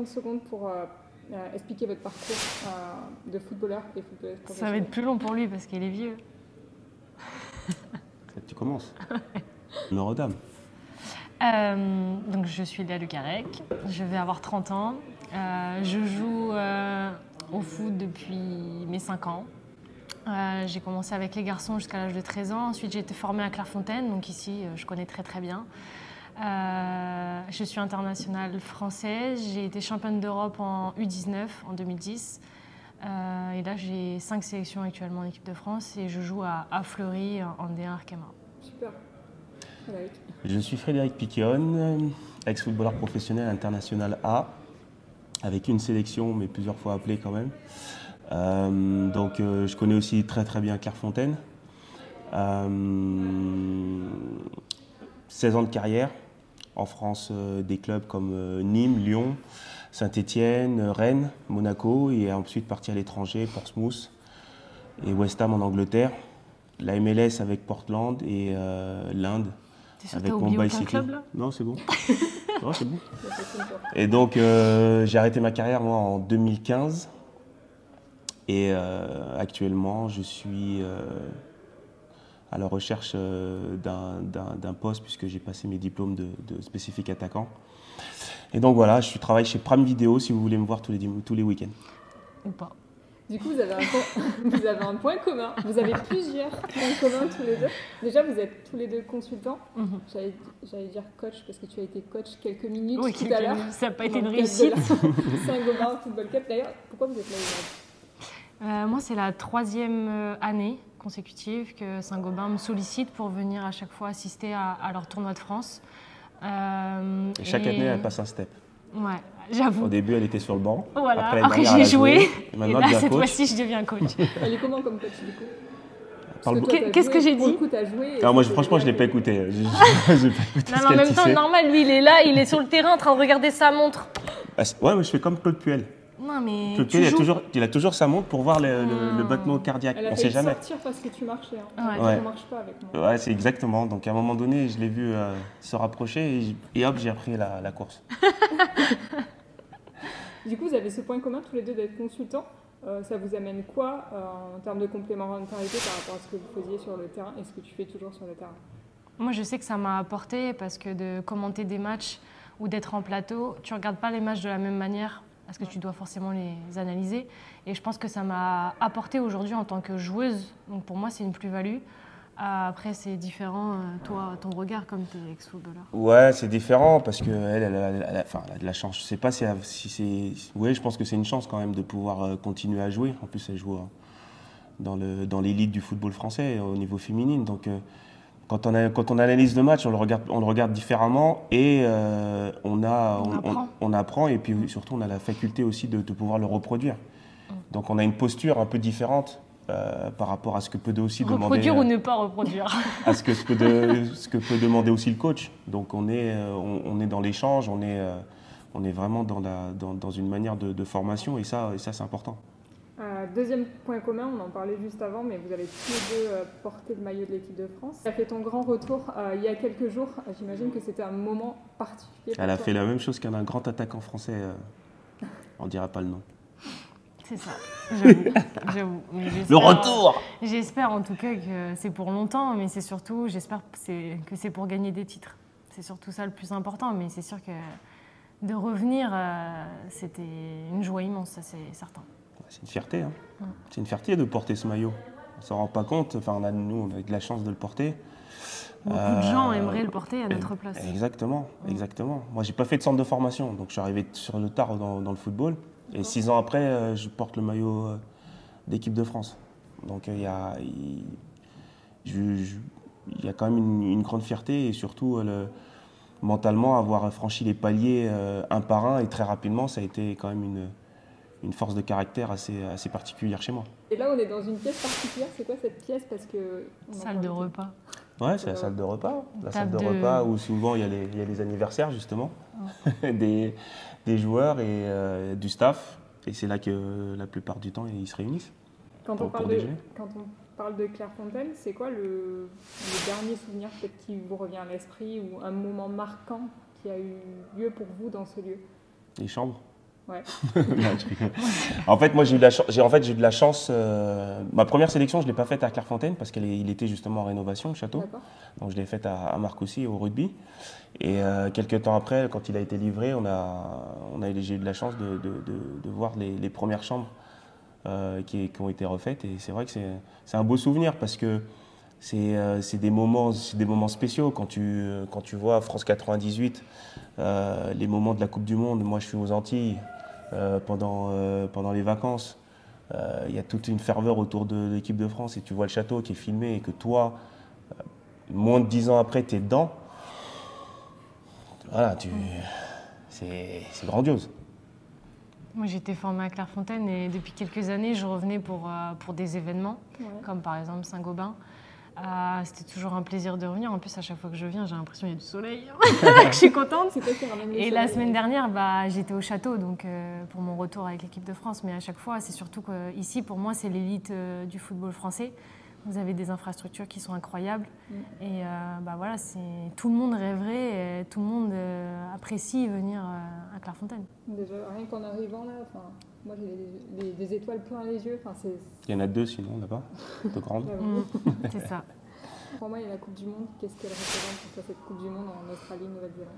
30 secondes pour euh, euh, expliquer votre parcours euh, de footballeur et footballeuse Ça va être plus long pour lui parce qu'il est vieux. Tu commences. Numéro dame. Euh, donc je suis Léa Lucarec, je vais avoir 30 ans. Euh, je joue euh, au foot depuis mes 5 ans. Euh, j'ai commencé avec les garçons jusqu'à l'âge de 13 ans. Ensuite, j'ai été formée à Clairefontaine, donc ici, euh, je connais très très bien. Euh, je suis internationale française. J'ai été championne d'Europe en U19 en 2010. Euh, et là, j'ai 5 sélections actuellement en équipe de France et je joue à, à Fleury en D1 Arkema. Super. Frédéric. Je suis Frédéric Piquion, ex-footballeur professionnel international A, avec une sélection, mais plusieurs fois appelé quand même. Euh, donc euh, je connais aussi très très bien Clairefontaine. Euh, 16 ans de carrière en France, euh, des clubs comme euh, Nîmes, Lyon, Saint-Étienne, Rennes, Monaco, et ensuite parti à l'étranger, Portsmouth et West Ham en Angleterre. La MLS avec Portland et euh, l'Inde avec Mumbai City. club là? Non, c'est bon. non, c'est bon. Et donc, euh, j'ai arrêté ma carrière, moi, en 2015. Et euh, actuellement, je suis euh, à la recherche euh, d'un- d'un d'un poste, puisque j'ai passé mes diplômes de, de spécifique attaquant. Et donc, voilà, je travaille chez Prime Video, si vous voulez me voir tous les, tous les week-ends. Ou pas Du coup, vous avez, un point, vous avez un point commun. Vous avez plusieurs points communs tous les deux. Déjà, vous êtes tous les deux consultants. Mhm. J'allais j'allais dire coach parce que tu as été coach quelques minutes Oui, tout quelques à l'heure. Ça n'a pas été une réussite. Saint-Gobain Football Cup. D'ailleurs, pourquoi vous êtes là aujourd'hui? Euh, moi, c'est la troisième euh, année consécutive que Saint-Gobain me sollicite pour venir à chaque fois assister à, à leur tournoi de France. Euh, Et chaque et- année, elle passe un step. Ouais, Au j'avoue. début, elle était sur le banc. Voilà, Après, j'ai joué. Et Et maintenant, elle là, cette coach. fois-ci, je deviens coach. Elle est comment comme coach du coup Qu'est-ce que j'ai dit et Alors, moi, je- franchement, je ne l'ai pas écouté. Je- je- J'ai pas écouté Non, mais en même temps, normal, lui, il est là, il est sur le terrain en train de regarder sa montre. Ah, Ouais, mais je fais comme Claude Puel. Non, mais. Claude tu il a, toujours, il a toujours sa montre pour voir le, le- le Hmm. battement cardiaque. Elle a On sait jamais. sortir parce que tu marchais. Hein. Ouais. Ouais. Marche pas avec moi. Ouais, c'est exactement. Donc à un moment donné, je l'ai vu euh, se rapprocher et, hop, j'ai repris la, la course. Du coup, vous avez ce point commun tous les deux d'être consultants. Euh, ça vous amène quoi euh, en termes de complémentarité par rapport à ce que vous faisiez sur le terrain et ce que tu fais toujours sur le terrain? Moi, je sais que ça m'a apporté parce que de commenter des matchs ou d'être en plateau, tu regardes pas les matchs de la même manière parce que tu dois forcément les analyser. Et je pense que ça m'a apporté aujourd'hui en tant que joueuse. Donc pour moi, c'est une plus-value. Euh, Après, c'est différent, euh, toi, ton regard comme tu es ex-footballeur. Ouais, c'est différent parce que elle, elle, a- de la chance. Je sais pas si, c'est. Oui, je pense que c'est une chance quand même de pouvoir euh, continuer à jouer. En plus, elle joue dans le dans l'élite du football français au niveau féminine. Donc quand on, a, quand on analyse le match, on le regarde, on le regarde différemment et euh, on, a, On apprend. on apprend et puis surtout on a la faculté aussi de, de pouvoir le reproduire. Mm. Donc on a une posture un peu différente euh, par rapport à ce que peut aussi demander. Reproduire ou euh, ne pas reproduire à ce que, ce, que de- ce que peut demander aussi le coach. Donc on est, on, est dans l'échange, on est, on est vraiment dans, la, dans, dans une manière de, de formation et ça, et ça c'est important. Euh, Deuxième point commun, on en parlait juste avant, mais vous avez tous les deux euh, porté le maillot de l'équipe de France. Tu as fait ton grand retour euh, il y a quelques jours. J'imagine que c'était un moment particulier. pour Elle a toi. fait la même chose qu'un grand attaquant français, euh, on dirait pas le nom. C'est ça, j'avoue. Le retour J'espère en tout cas que c'est pour longtemps, mais c'est surtout, j'espère que c'est- que c'est pour gagner des titres. C'est surtout ça le plus important, mais c'est sûr que de revenir, euh, c'était une joie immense, ça c'est certain. C'est une fierté. hein. Mm. C'est une fierté de porter ce maillot. On s'en rend pas compte. Enfin, on a, nous, on a eu de la chance de le porter. Beaucoup de Euh, gens aimeraient le porter à notre place. Exactement, Mm. exactement. Moi, j'ai pas fait de centre de formation, donc je suis arrivé sur le tard dans, dans le football. Et six ans après, euh, je porte le maillot euh, d'équipe de France. Donc euh, il y, a, il, je- je- il y a quand même une, une grande fierté et surtout euh, le- mentalement avoir franchi les paliers euh, un par un et très rapidement, ça a été quand même une, une force de caractère assez, assez particulière chez moi. Et là, on est dans une pièce particulière. C'est quoi cette pièce? Parce que Salle de repas. Ouais, c'est la salle de repas. La salle de, de- repas où souvent il y a les, il y a les anniversaires justement des, des joueurs et euh, du staff. Et c'est là que la plupart du temps ils se réunissent. Quand on, parle pour de, quand on parle de Clairefontaine, c'est quoi le, le dernier souvenir peut-être qui vous revient à l'esprit ou un moment marquant qui a eu lieu pour vous dans ce lieu? Les chambres. Ouais. En fait, moi, j'ai eu de la chance. En fait, j'ai de la chance. euh, ma première sélection, je l'ai pas faite à Clairefontaine parce qu'il était justement en rénovation, le château. Donc, je l'ai faite à, à Marcoussis au rugby. Et euh, quelques temps après, quand il a été livré, on a, on a, j'ai eu de la chance de, de- de- de voir les, les premières chambres euh, qui, qui ont été refaites. Et c'est vrai que c'est, c'est un beau souvenir parce que c'est, euh, c'est des moments, c'est des moments spéciaux quand tu, quand tu vois France 98, euh, les moments de la Coupe du Monde. Moi, je suis aux Antilles euh, pendant, euh, pendant les vacances. Euh, Il y a toute une ferveur autour de l'équipe de France et tu vois le château qui est filmé et que toi, euh, moins de dix ans après, tu es dedans. Voilà, tu... c'est c'est grandiose. Moi, j'étais formée à Clairefontaine et depuis quelques années, je revenais pour, euh, pour des événements, Ouais. comme par exemple Saint-Gobain. Euh, C'était toujours un plaisir de revenir. En plus, à chaque fois que je viens, j'ai l'impression qu'il y a du soleil. je suis contente. Et la semaine dernière, bah, j'étais au château donc, euh, pour mon retour avec l'équipe de France. Mais à chaque fois, c'est surtout que ici, pour moi, c'est l'élite euh, du football français. Vous avez des infrastructures qui sont incroyables. Mm. Et euh, bah, voilà, c'est- tout le monde rêverait, et tout le monde euh, apprécie venir euh, à Clairefontaine. Déjà, rien qu'en arrivant là, moi j'ai des, étoiles plein les yeux. Enfin, c'est, Il y en a deux sinon là-bas, de grandes. Mm, c'est ça. Pour moi, il y a la Coupe du Monde. Qu'est-ce qu'elle représente cette Coupe du Monde en Australie, Nouvelle-Zélande?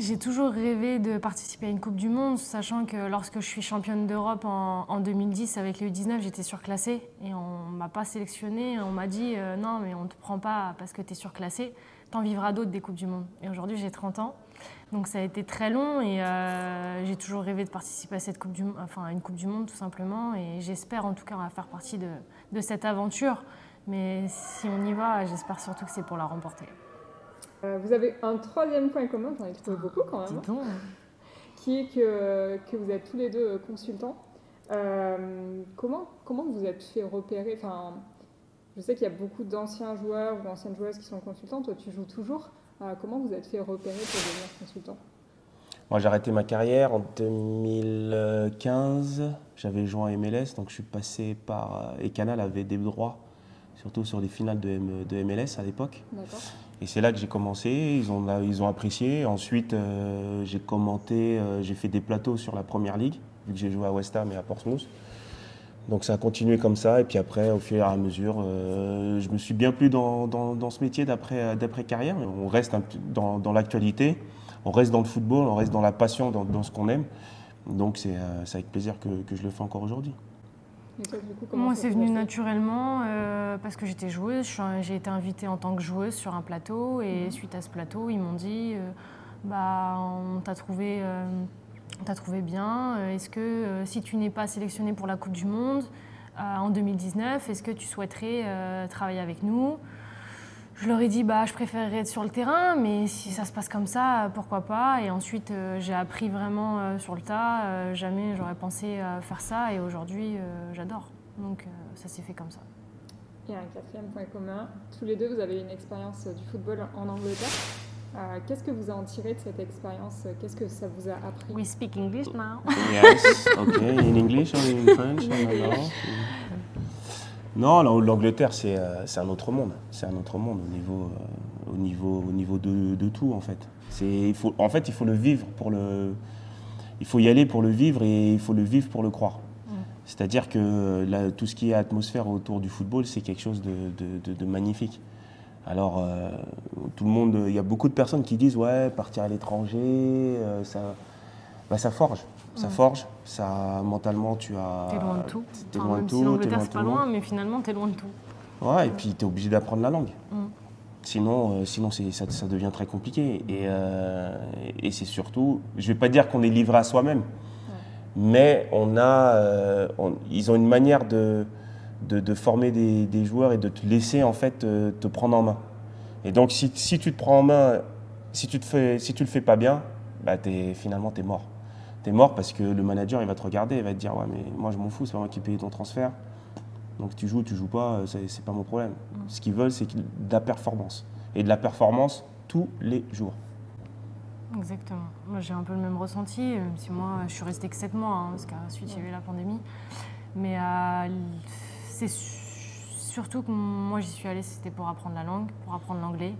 J'ai toujours rêvé de participer à une Coupe du Monde, sachant que lorsque je suis championne d'Europe en, en 2010 avec les U19, j'étais surclassée et on m'a pas sélectionnée. On m'a dit euh, non, mais on te prend pas parce que tu es surclassée. T'en vivras d'autres des Coupes du Monde. Et aujourd'hui, j'ai 30 ans. Donc ça a été très long et euh, j'ai toujours rêvé de participer à, cette coupe du, enfin, à une Coupe du Monde tout simplement. Et j'espère en tout cas faire partie de cette aventure. Mais si on y va, j'espère surtout que c'est pour la remporter. Euh, Vous avez un troisième point commun, j'en ai trouvé beaucoup quand même, hein, Dis donc. qui est que, que vous êtes tous les deux euh, consultants. Euh, comment, comment vous êtes fait repérer? Enfin, Je sais qu'il y a beaucoup d'anciens joueurs ou d'anciennes joueuses qui sont consultants. Toi, tu joues toujours. Euh, comment vous êtes fait repérer pour devenir consultant? Moi, j'ai arrêté ma carrière en 2015. J'avais joué en MLS, donc je suis passé par. Et Canal avait des droits, surtout sur les finales de, M- de MLS à l'époque. Et c'est là que j'ai commencé. Ils ont, ils ont apprécié. Ensuite, euh, j'ai commenté, euh, j'ai fait des plateaux sur la première ligue, vu que j'ai joué à West Ham et à Portsmouth. Donc ça a continué comme ça. Et puis après, au fur et à mesure, euh, je me suis bien plu dans, dans- dans ce métier d'après d'après carrière. On reste un dans, dans l'actualité, on reste dans le football, on reste dans la passion, dans, ce qu'on aime. Donc c'est c'est avec plaisir que, que je le fais encore aujourd'hui. Et toi, du coup, comment Moi, c'est venu naturellement euh, parce que j'étais joueuse. J'ai été invitée en tant que joueuse sur un plateau et Mhm. suite à ce plateau, ils m'ont dit euh, bah, on t'a trouvé, euh, on trouvé bien. Est-ce que si tu n'es pas sélectionnée pour la Coupe du Monde en 2019, est-ce que tu souhaiterais travailler avec nous? Je leur ai dit bah je préférerais être sur le terrain, mais si ça se passe comme ça, pourquoi pas? Et ensuite euh, j'ai appris vraiment euh, sur le tas. Euh, jamais j'aurais pensé à faire ça et aujourd'hui euh, j'adore. Donc euh, ça s'est fait comme ça. Et un quatrième point commun, tous les deux, vous avez une expérience du football en Angleterre. Euh, Qu'est-ce que vous avez en tiré de cette expérience? Qu'est-ce que ça vous a appris? We speak English now. Yes, ok. In English or in French? I don't know. Non, l'Ang- l'Angleterre, c'est euh, c'est un autre monde. C'est un autre monde au niveau, euh, au niveau, au niveau de, de tout, en fait. Il faut, en fait, il faut le vivre pour le... Il faut y aller pour le vivre et il faut le vivre pour le croire. Mm. C'est-à-dire que là, tout ce qui est atmosphère autour du football, c'est quelque chose de, de- de- de magnifique. Alors, euh, tout le monde, il y a beaucoup de personnes qui disent ouais, partir à l'étranger, euh, ça, bah, ça forge, ça forge, ça mentalement tu as. T'es loin de tout. T'es loin de tout, si t'es l'Angleterre c'est pas loin, mais finalement t'es loin de tout. Ouais, et puis tu es obligé d'apprendre la langue. Mm. Sinon, euh, sinon c'est- ça, ça devient très compliqué. Et, euh, et c'est surtout, je vais pas dire qu'on est livré à soi-même, mais on a, euh, on- ils ont une manière de, de, de former des, des joueurs et de te laisser en fait te prendre en main. Et donc si, si tu te prends en main, si tu si tu le fais pas bien, bah t'es, finalement tu es mort. Tu es mort parce que le manager il va te regarder, il va te dire ouais mais moi je m'en fous, c'est pas moi qui paye ton transfert. Donc tu joues, tu joues pas, euh, c'est, pas mon problème. Ce qu'ils veulent c'est de la performance. Et de la performance tous les jours. Exactement. Moi, j'ai un peu le même ressenti, même si moi, je suis restée que 7 mois, hein, parce qu'ensuite, il y a eu la pandémie. Mais euh, c'est su- surtout que moi, j'y suis allée, c'était pour apprendre la langue, pour apprendre l'anglais.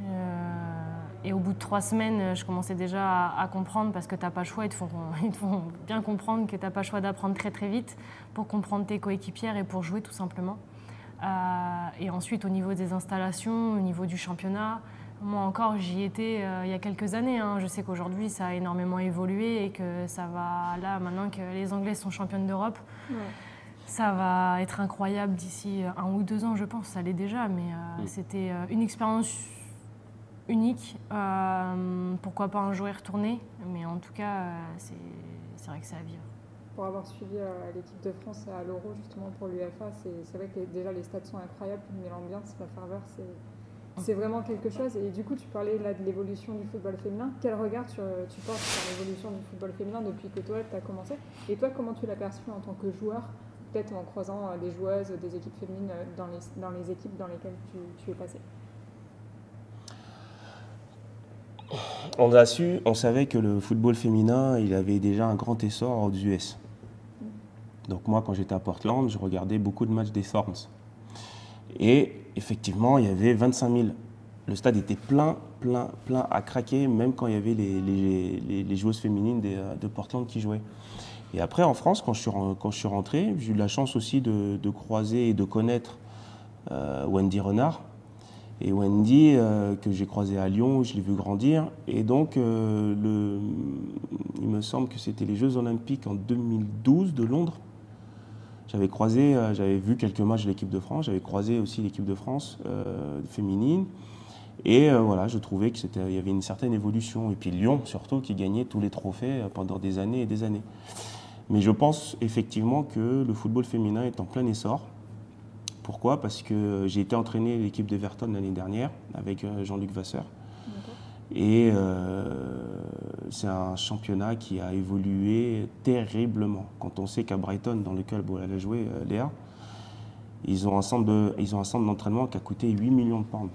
Euh, Et au bout de trois semaines, je commençais déjà à, comprendre parce que tu n'as pas le choix. Ils te, font, ils font bien comprendre que tu n'as pas le choix d'apprendre très très vite pour comprendre tes coéquipières et pour jouer tout simplement. Euh, et ensuite, au niveau des installations, au niveau du championnat, moi encore, j'y étais euh, il y a quelques années. Hein. Je sais qu'aujourd'hui, ça a énormément évolué et que ça va, là, maintenant que les Anglais sont championnes d'Europe, ça va être incroyable d'ici un ou deux ans, je pense. Ça l'est déjà, mais mm. c'était une expérience unique. Euh, pourquoi pas un jour y retourner, mais en tout cas, euh, c'est vrai que c'est à vivre. Pour avoir suivi euh, l'équipe de France à l'Euro, justement pour l'UFA, c'est vrai que déjà les stats sont incroyables, mais l'ambiance, la ferveur, c'est vraiment quelque chose. Et du coup, tu parlais là de l'évolution du football féminin. Quel regard tu, portes sur l'évolution du football féminin depuis que toi, tu as commencé? Et toi, comment tu l'as perçu en tant que joueur Peut-être en croisant des joueuses, des équipes féminines dans les, dans les équipes dans lesquelles tu, tu es passé? On a su, on savait que le football féminin, il avait déjà un grand essor aux US. Donc moi, quand j'étais à Portland, je regardais beaucoup de matchs des Thorns. Et effectivement, il y avait 25 000. Le stade était plein, plein, plein à craquer, même quand il y avait les, joueuses féminines de, Portland qui jouaient. Et après, en France, quand je suis, rentré, j'ai eu la chance aussi de, croiser et de connaître euh, Wendy Renard, et Wendy, euh, que j'ai croisé à Lyon, je l'ai vu grandir. Et donc, euh, il me semble que c'était les Jeux Olympiques en 2012 de Londres. J'avais croisé, euh, j'avais vu quelques matchs de l'équipe de France, j'avais croisé aussi l'équipe de France féminine. Et voilà, je trouvais qu'il y avait une certaine évolution. Et puis Lyon, surtout, qui gagnait tous les trophées pendant des années et des années. Mais je pense effectivement que le football féminin est en plein essor. Pourquoi? Parce que j'ai été entraîné l'équipe d'Everton l'année dernière avec euh, Jean-Luc Vasseur. Et euh, c'est un championnat qui a évolué terriblement. Quand on sait qu'à Brighton, dans lequel elle a joué, euh, Léa, ils ont un centre d'entraînement qui a coûté 8 millions de pounds.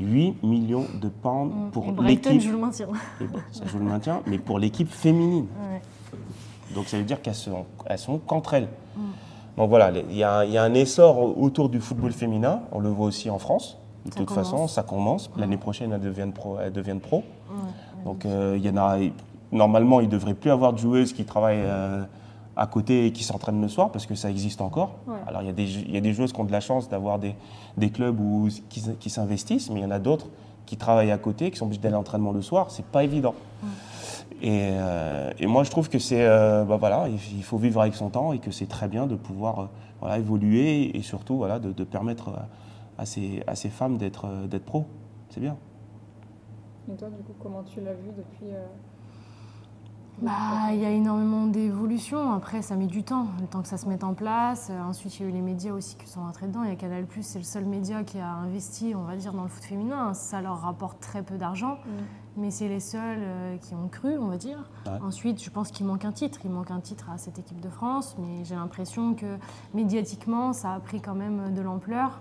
8 millions de pounds mm. pour l'équipe. joue le maintien. ça joue le maintien, mais pour l'équipe féminine. Donc ça veut dire qu'elles sont, elles sont qu'entre elles. Mm. Donc voilà, il y, a, un essor autour du football féminin. On le voit aussi en France. De toute façon, ça commence. L'année prochaine, elles deviennent pro. Elles deviennent pro. Donc euh, il y en a. Normalement, il ne devrait plus avoir de joueuses qui travaillent euh, à côté et qui s'entraînent le soir parce que ça existe encore. Alors il y, a des, y, a des joueuses qui ont de la chance d'avoir des, des, clubs où, qui, s'investissent, mais il y en a d'autres qui travaillent à côté, qui sont obligés d'aller à l'entraînement le soir. C'est pas évident. Euh, et, moi, je trouve que c'est, euh, bah voilà, il faut vivre avec son temps et que c'est très bien de pouvoir euh, voilà, évoluer et surtout voilà, de, permettre à ces, à ces femmes d'être, d'être pro. C'est bien. Et toi, du coup, comment tu l'as vu depuis bah, il y a énormément d'évolutions. Après, ça met du temps, le temps que ça se mette en place. Ensuite, il y a eu les médias aussi qui sont rentrés dedans. Il y a Canal+, c'est le seul média qui a investi, on va dire, dans le foot féminin. Ça leur rapporte très peu d'argent. Mm mais c'est les seuls euh, qui ont cru, on va dire. Ensuite, je pense qu'il manque un titre. Il manque un titre à cette équipe de France, mais j'ai l'impression que médiatiquement, ça a pris quand même de l'ampleur.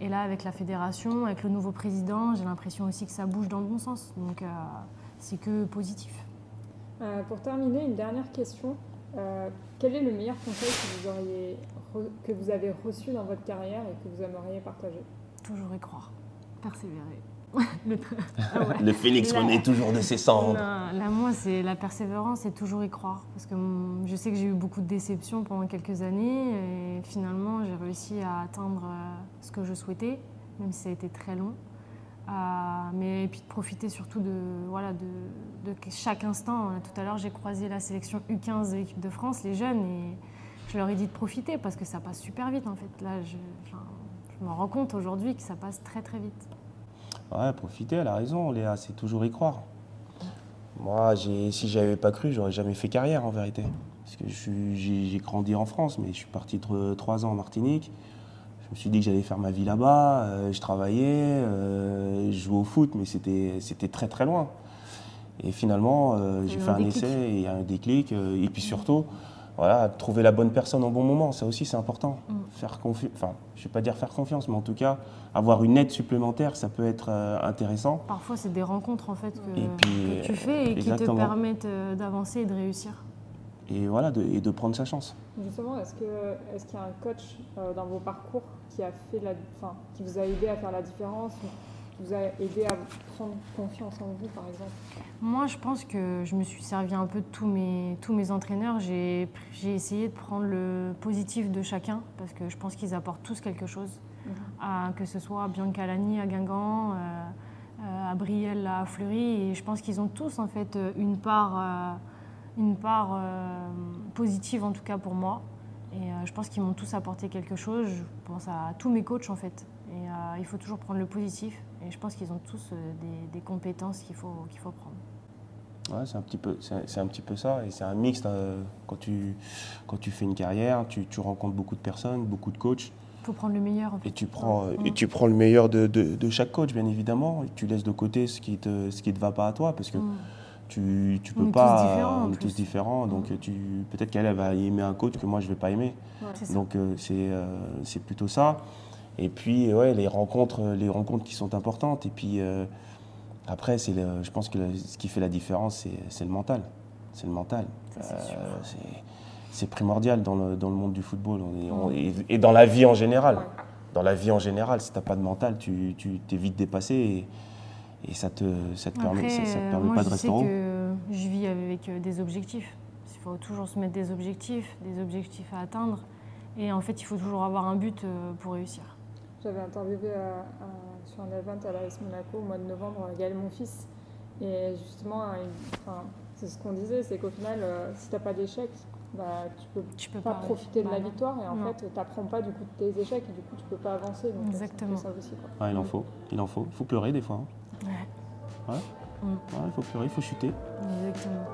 Et là, avec la fédération, avec le nouveau président, j'ai l'impression aussi que ça bouge dans le bon sens. Donc, euh, c'est que positif. Euh, pour terminer, une dernière question. quel est le meilleur conseil que vous, auriez que vous avez reçu dans votre carrière et que vous aimeriez partager? Toujours y croire, persévérer. le, ah le phénix renaît toujours de ses cendres. là, moi, c'est la persévérance et toujours y croire. Parce que je sais que j'ai eu beaucoup de déceptions pendant quelques années et finalement, j'ai réussi à atteindre euh, ce que je souhaitais, même si ça a été très long. Euh, mais et puis de profiter surtout de, voilà, de, chaque instant. Tout à l'heure, j'ai croisé la sélection U15 de l'équipe de France, les jeunes, et je leur ai dit de profiter parce que ça passe super vite en fait. Là, je, je me rends compte aujourd'hui que ça passe très très vite. Ouais, profiter, elle a raison, Léa, c'est toujours y croire. Moi, si j'avais pas cru, j'aurais jamais fait carrière en vérité. Parce que j'ai grandi en France, mais je suis parti trois ans en Martinique. Je me suis dit que j'allais faire ma vie là-bas. Euh, je travaillais, euh, je jouais au foot, mais c'était très très loin. Et finalement, euh, j'ai fait un, essai et un déclic. et puis surtout, voilà, trouver la bonne personne au bon moment, ça aussi c'est important. Mm. Faire confiance, enfin, je ne vais pas dire faire confiance, mais en tout cas, avoir une aide supplémentaire, ça peut être intéressant. Parfois, c'est des rencontres en fait que, tu fais et qui te permettent d'avancer et de réussir. Et voilà, de, et de prendre sa chance. Justement, est-ce qu'il est y a un coach euh, dans vos parcours qui, a fait la, qui vous a aidé à faire la différence vous a aidé à prendre confiance en vous, par exemple? Moi, je pense que je me suis servi un peu de tous mes, tous mes entraîneurs. J'ai j'ai essayé de prendre le positif de chacun parce que je pense qu'ils apportent tous quelque chose. À- que ce soit Bianca Lani à Guingamp, euh, euh, à Brielle à Fleury. Et je pense qu'ils ont tous en fait une part, euh, une part euh, positive en tout cas pour moi. Et euh, je pense qu'ils m'ont tous apporté quelque chose. Je pense à tous mes coachs en fait. Et euh, il faut toujours prendre le positif. Et je pense qu'ils ont tous des, des compétences qu'il faut, qu'il faut prendre. Ouais, c'est un petit peu, c'est c'est un petit peu ça, et c'est un mix. euh, quand tu, quand tu fais une carrière, tu, tu rencontres beaucoup de personnes, beaucoup de coachs, Il faut prendre le meilleur en fait. et tu prends, et tu prends le meilleur de, de- de chaque coach, bien évidemment. Et tu laisses de côté ce qui te, ce qui te va pas à toi, parce que Mm. Tu, tu On peux tous pas. on est tous différents, donc tu, peut-être qu'elle elle va aimer un coach que moi je vais pas aimer. Donc euh, c'est euh, c'est plutôt ça. Et puis ouais, les rencontres, les rencontres qui sont importantes. Et puis euh, après, c'est je pense que le- ce qui fait la différence, c'est le mental. C'est le mental. C'est. Euh, primordial dans le, dans le monde du football On est- on- et, et dans la vie en général. Dans la vie en général, si tu n'as pas de mental, tu tu t'es vite dépassé et, et ça te, ça te permet, Après, ça, ça te euh, permet moi, pas je de rester sais en haut. que je vis avec euh, des objectifs. Il faut toujours se mettre des objectifs, des objectifs à atteindre. Et en fait, il faut toujours avoir un but euh, pour réussir. J'avais interviewé sur un event à l'AS Monaco au mois de novembre Gaël Monfils. Et justement, enfin, c'est ce qu'on disait, c'est qu'au final, si tu n'as pas d'échec, bah, tu peux Tu peux pas pas profiter de bah la non. victoire et en Non. fait, tu n'apprends pas du coup de tes échecs et du coup, tu peux pas avancer. Donc, Exactement. ça aussi. Quoi. Ah, il en faut, il en faut. Il faut pleurer des fois. hein. Ouais, Ouais, il faut pleurer, il faut chuter. exactement.